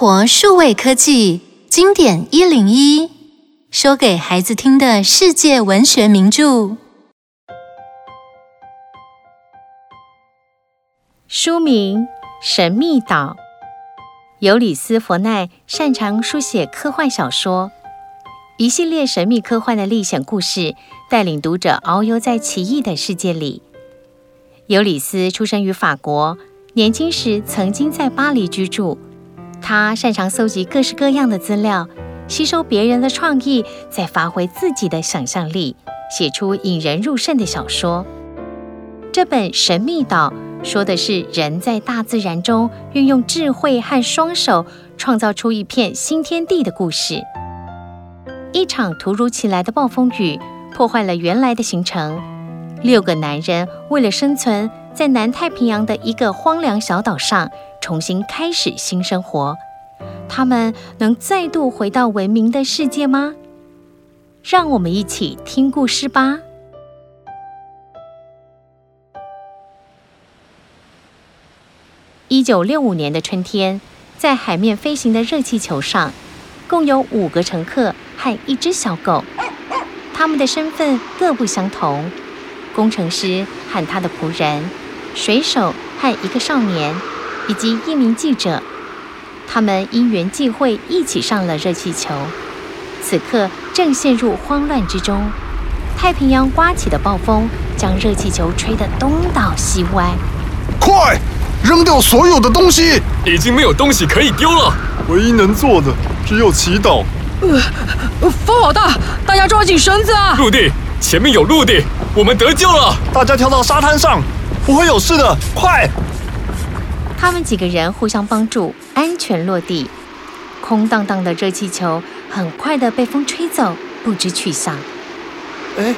活数位科技经典一零一，说给孩子听的世界文学名著。书名《神秘岛》，尤里斯·佛奈擅长书写科幻小说，一系列神秘科幻的历险故事，带领读者遨游在奇异的世界里。尤里斯出生于法国，年轻时曾经在巴黎居住。他擅长搜集各式各样的资料，吸收别人的创意，再发挥自己的想象力，写出引人入胜的小说。这本《神秘岛》说的是人在大自然中运用智慧和双手，创造出一片新天地的故事。一场突如其来的暴风雨破坏了原来的行程，六个男人为了生存，在南太平洋的一个荒凉小岛上。重新开始新生活，他们能再度回到文明的世界吗？让我们一起听故事吧。一九六五年的春天，在海面飞行的热气球上，共有五个乘客和一只小狗，他们的身份各不相同：工程师和他的仆人，水手和一个少年。以及一名记者，他们因缘际会一起上了热气球，此刻正陷入慌乱之中。太平洋刮起的暴风将热气球吹得东倒西歪。快扔掉所有的东西！已经没有东西可以丢了，唯一能做的只有祈祷。呃，风好大，大家抓紧绳子啊！陆地，前面有陆地，我们得救了！大家跳到沙滩上，不会有事的，快！他们几个人互相帮助，安全落地。空荡荡的热气球很快的被风吹走，不知去向。哎，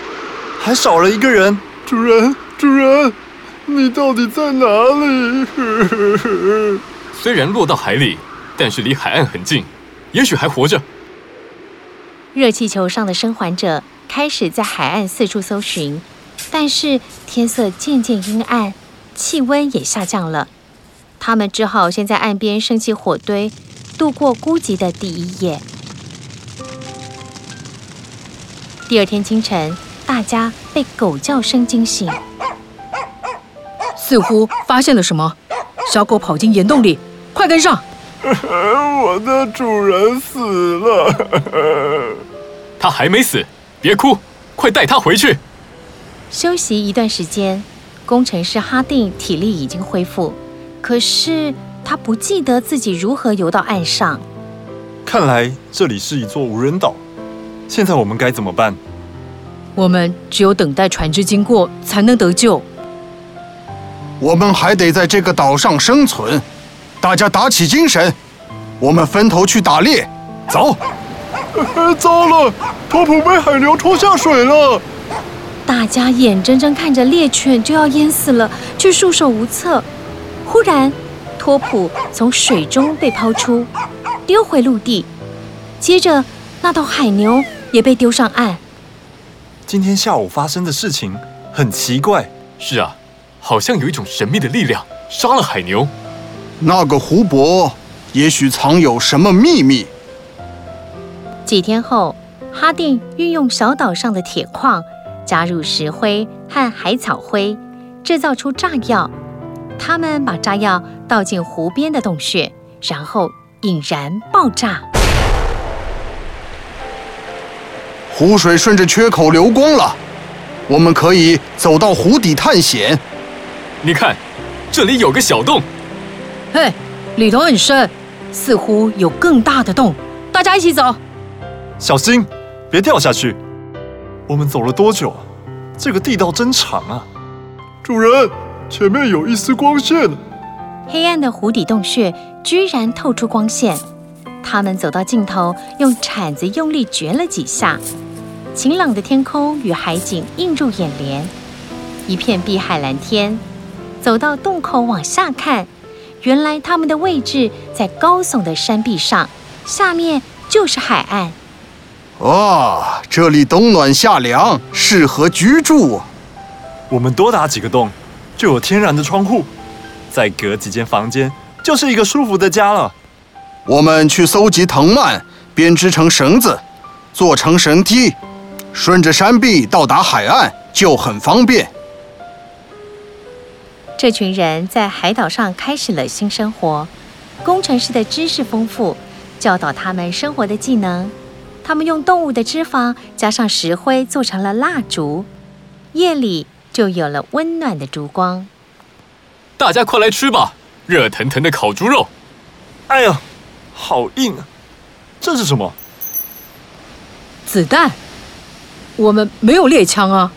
还少了一个人。主人，主人，你到底在哪里？虽然落到海里，但是离海岸很近，也许还活着。热气球上的生还者开始在海岸四处搜寻，但是天色渐渐阴暗，气温也下降了。他们只好先在岸边升起火堆，度过孤寂的第一夜。第二天清晨，大家被狗叫声惊醒，似乎发现了什么。小狗跑进岩洞里，快跟上！我的主人死了。他还没死，别哭，快带他回去。休息一段时间，工程师哈定体力已经恢复。可是他不记得自己如何游到岸上。看来这里是一座无人岛。现在我们该怎么办？我们只有等待船只经过才能得救。我们还得在这个岛上生存。大家打起精神，我们分头去打猎。走！糟了，托普被海流拖下水了。大家眼睁睁看着猎犬就要淹死了，却束手无策。忽然，托普从水中被抛出，丢回陆地。接着，那头海牛也被丢上岸。今天下午发生的事情很奇怪。是啊，好像有一种神秘的力量杀了海牛。那个湖泊也许藏有什么秘密。几天后，哈定运用小岛上的铁矿，加入石灰和海草灰，制造出炸药。他们把炸药倒进湖边的洞穴，然后引燃爆炸。湖水顺着缺口流光了，我们可以走到湖底探险。你看，这里有个小洞。嘿，里头很深，似乎有更大的洞。大家一起走，小心，别掉下去。我们走了多久？这个地道真长啊！主人。前面有一丝光线，黑暗的湖底洞穴居然透出光线。他们走到尽头，用铲子用力掘了几下，晴朗的天空与海景映入眼帘，一片碧海蓝天。走到洞口往下看，原来他们的位置在高耸的山壁上，下面就是海岸。哇，这里冬暖夏凉，适合居住。我们多打几个洞。就有天然的窗户，再隔几间房间，就是一个舒服的家了。我们去搜集藤蔓，编织成绳子，做成绳梯，顺着山壁到达海岸就很方便。这群人在海岛上开始了新生活。工程师的知识丰富，教导他们生活的技能。他们用动物的脂肪加上石灰做成了蜡烛，夜里就有了温暖的烛光。大家快来吃吧，热腾腾的烤猪肉！哎呀，好硬啊！这是什么？子弹。我们没有猎枪啊。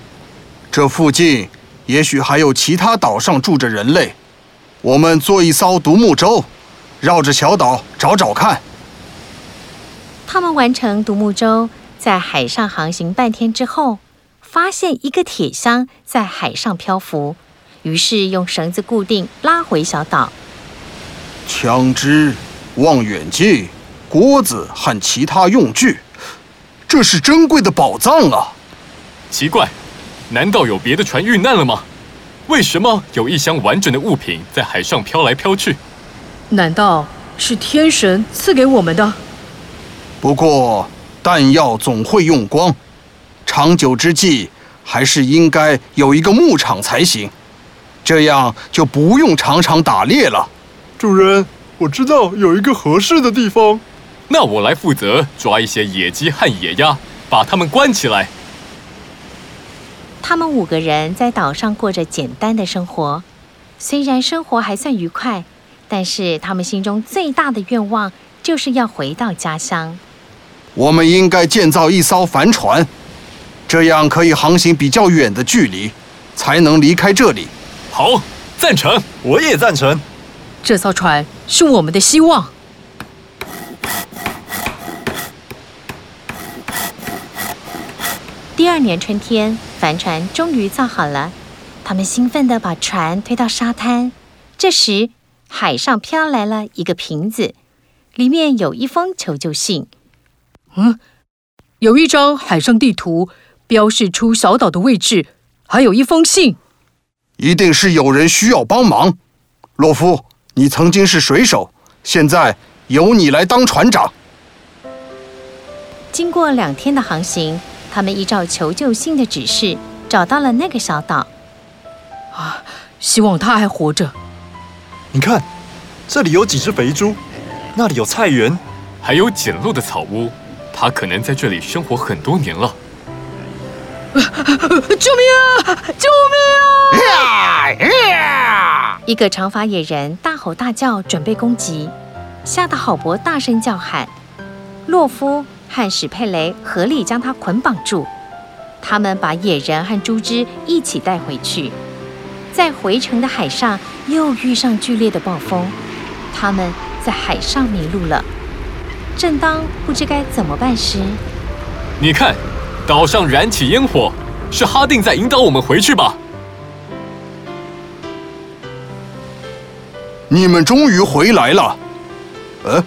这附近也许还有其他岛上住着人类，我们坐一艘独木舟。绕着小岛找找看。他们完成独木舟，在海上航行半天之后，发现一个铁箱在海上漂浮，于是用绳子固定，拉回小岛。枪支、望远镜、锅子和其他用具，这是珍贵的宝藏啊！奇怪，难道有别的船遇难了吗？为什么有一箱完整的物品在海上飘来飘去？难道是天神赐给我们的？不过弹药总会用光，长久之计还是应该有一个牧场才行，这样就不用常常打猎了。主人，我知道有一个合适的地方。那我来负责抓一些野鸡和野鸭，把它们关起来。他们五个人在岛上过着简单的生活，虽然生活还算愉快。但是他们心中最大的愿望就是要回到家乡。我们应该建造一艘帆船，这样可以航行比较远的距离，才能离开这里。好，赞成，我也赞成。这艘船是我们的希望。第二年春天，帆船终于造好了，他们兴奋地把船推到沙滩。这时，海上飘来了一个瓶子，里面有一封求救信。嗯，有一张海上地图，标示出小岛的位置，还有一封信。一定是有人需要帮忙。洛夫，你曾经是水手，现在由你来当船长。经过两天的航行，他们依照求救信的指示，找到了那个小岛。啊，希望他还活着。你看，这里有几只肥猪，那里有菜园，还有简陋的草屋。他可能在这里生活很多年了。救命啊！救命啊！一个长发野人大吼大叫，准备攻击，吓得郝伯大声叫喊。洛夫和史佩雷合力将他捆绑住。他们把野人和猪只一起带回去。在回程的海上，又遇上剧烈的暴风，他们在海上迷路了。正当不知该怎么办时，你看，岛上燃起烟火，是哈定在引导我们回去吧？你们终于回来了。呃，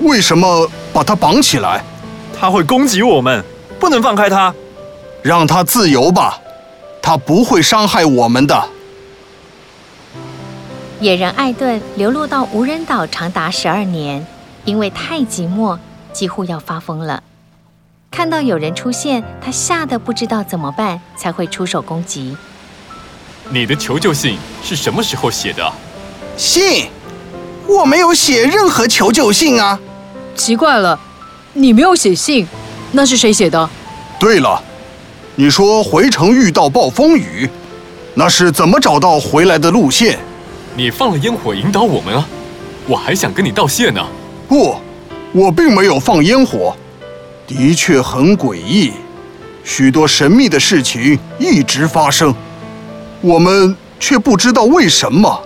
为什么把他绑起来？他会攻击我们，不能放开他。让他自由吧，他不会伤害我们的。野人艾顿流落到无人岛长达十二年，因为太寂寞，几乎要发疯了。看到有人出现，他吓得不知道怎么办，才会出手攻击。你的求救信是什么时候写的？信？我没有写任何求救信啊！奇怪了，你没有写信，那是谁写的？对了，你说回城遇到暴风雨，那是怎么找到回来的路线？你放了烟火引导我们啊！我还想跟你道谢呢。不，我并没有放烟火。的确很诡异，许多神秘的事情一直发生，我们却不知道为什么。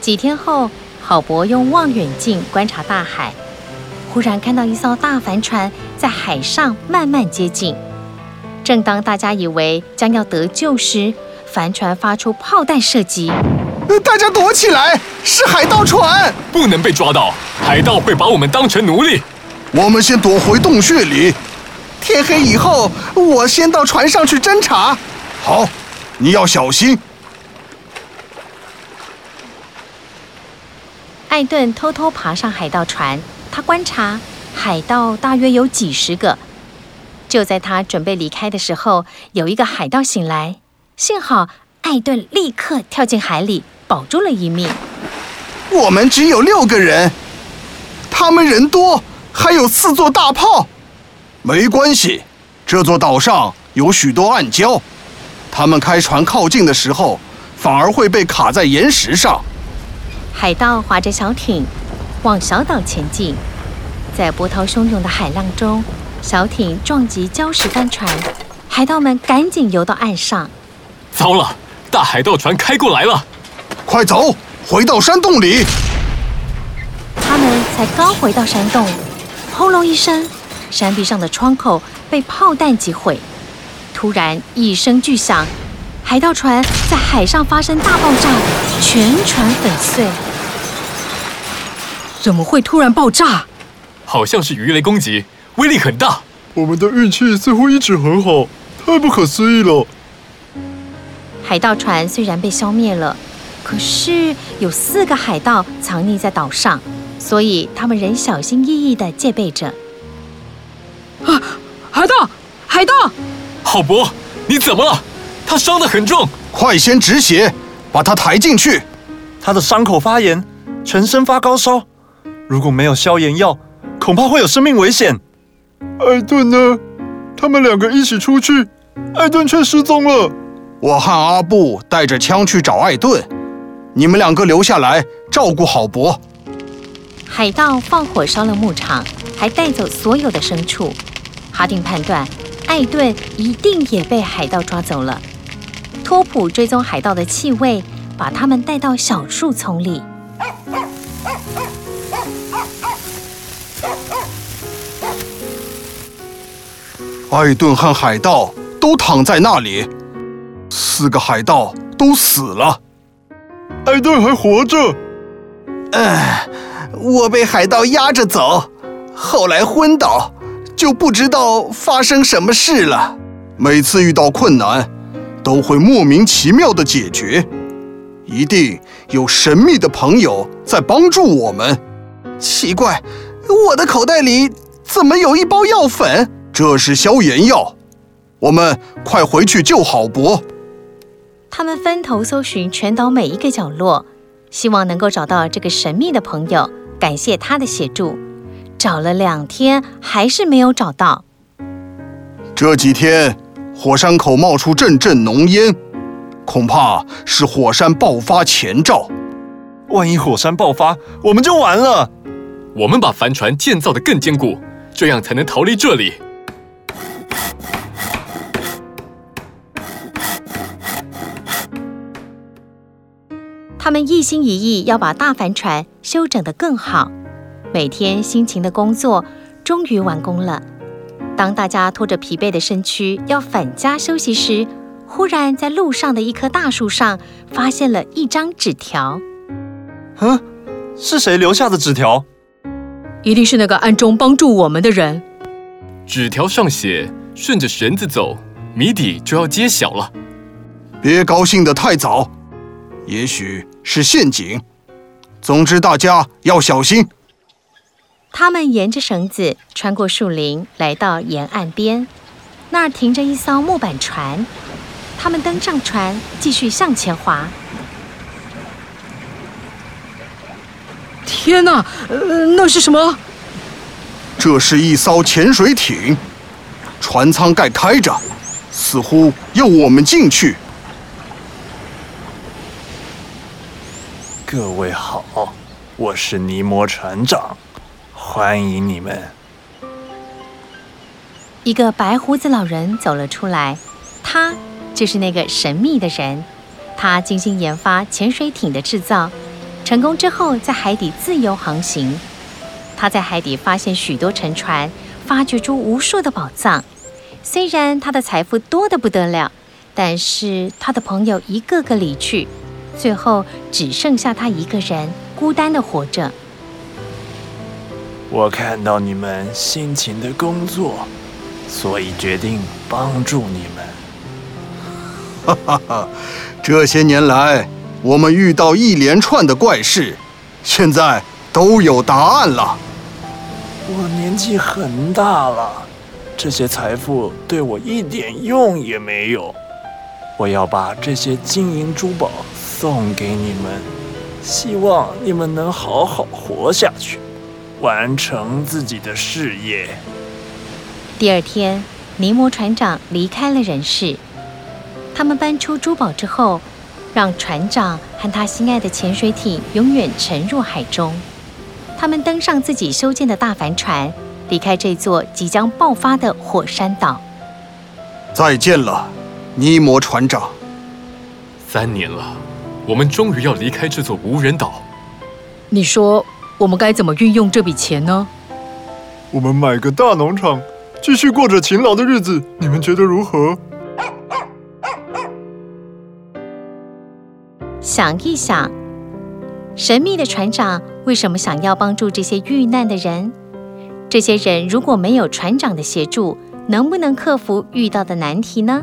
几天后，郝伯用望远镜观察大海，忽然看到一艘大帆船在海上慢慢接近。正当大家以为将要得救时，帆船发出炮弹射击，大家躲起来！是海盗船，不能被抓到，海盗会把我们当成奴隶。我们先躲回洞穴里，天黑以后，我先到船上去侦查。好，你要小心。艾顿偷偷爬上海盗船，他观察海盗大约有几十个。就在他准备离开的时候，有一个海盗醒来，幸好艾顿立刻跳进海里，保住了一命。我们只有六个人，他们人多，还有四座大炮。没关系，这座岛上有许多暗礁，他们开船靠近的时候，反而会被卡在岩石上。海盗划着小艇往小岛前进，在波涛汹涌的海浪中，小艇撞击礁石帆船，海盗们赶紧游到岸上。糟了，大海盗船开过来了！快走，回到山洞里。他们才刚回到山洞，轰隆一声，山壁上的窗口被炮弹击毁。突然一声巨响，海盗船在海上发生大爆炸，全船粉碎。怎么会突然爆炸？好像是鱼雷攻击。威力很大，我们的运气似乎一直很好，太不可思议了。海盗船虽然被消灭了，可是有四个海盗藏匿在岛上，所以他们仍小心翼翼地戒备着。啊，海盗，海盗！浩伯，你怎么了？他伤得很重，快先止血，把他抬进去。他的伤口发炎，全身发高烧，如果没有消炎药，恐怕会有生命危险。艾顿呢？他们两个一起出去，艾顿却失踪了。我和阿布带着枪去找艾顿，你们两个留下来照顾好伯。海盗放火烧了牧场，还带走所有的牲畜。哈丁判断，艾顿一定也被海盗抓走了。托普追踪海盗的气味，把他们带到小树丛里。艾顿和海盗都躺在那里，四个海盗都死了，艾顿还活着。哎，我被海盗压着走，后来昏倒，就不知道发生什么事了。每次遇到困难，都会莫名其妙的解决，一定有神秘的朋友在帮助我们。奇怪，我的口袋里怎么有一包药粉？这是消炎药，我们快回去救郝伯。他们分头搜寻全岛每一个角落，希望能够找到这个神秘的朋友，感谢他的协助。找了两天，还是没有找到。这几天火山口冒出阵阵浓烟，恐怕是火山爆发前兆。万一火山爆发，我们就完了。我们把帆船建造得更坚固，这样才能逃离这里。他们一心一意要把大帆船修整得更好，每天辛勤的工作，终于完工了。当大家拖着疲惫的身躯要返家休息时，忽然在路上的一棵大树上发现了一张纸条。嗯，是谁留下的纸条？一定是那个暗中帮助我们的人。纸条上写：“顺着绳子走，谜底就要揭晓了。”别高兴得太早。也许是陷阱，总之大家要小心。他们沿着绳子穿过树林，来到沿岸边，那儿停着一艘木板船。他们登上船，继续向前划。天哪，呃，那是什么？这是一艘潜水艇，船舱盖开着，似乎要我们进去。各位好，我是尼摩船长，欢迎你们。一个白胡子老人走了出来，他就是那个神秘的人。他精心研发潜水艇的制造，成功之后在海底自由航行。他在海底发现许多沉船，发掘出无数的宝藏。虽然他的财富多得不得了，但是他的朋友一个个离去。最后只剩下他一个人，孤单的活着。我看到你们辛勤的工作，所以决定帮助你们。哈哈哈！这些年来，我们遇到一连串的怪事，现在都有答案了。我年纪很大了，这些财富对我一点用也没有。我要把这些金银珠宝送给你们，希望你们能好好活下去，完成自己的事业。第二天，尼摩船长离开了人世。他们搬出珠宝之后，让船长和他心爱的潜水艇永远沉入海中。他们登上自己修建的大帆船，离开这座即将爆发的火山岛。再见了，尼摩船长。三年了，我们终于要离开这座无人岛。你说我们该怎么运用这笔钱呢？我们买个大农场，继续过着勤劳的日子。你们觉得如何？想一想，神秘的船长为什么想要帮助这些遇难的人？这些人如果没有船长的协助，能不能克服遇到的难题呢？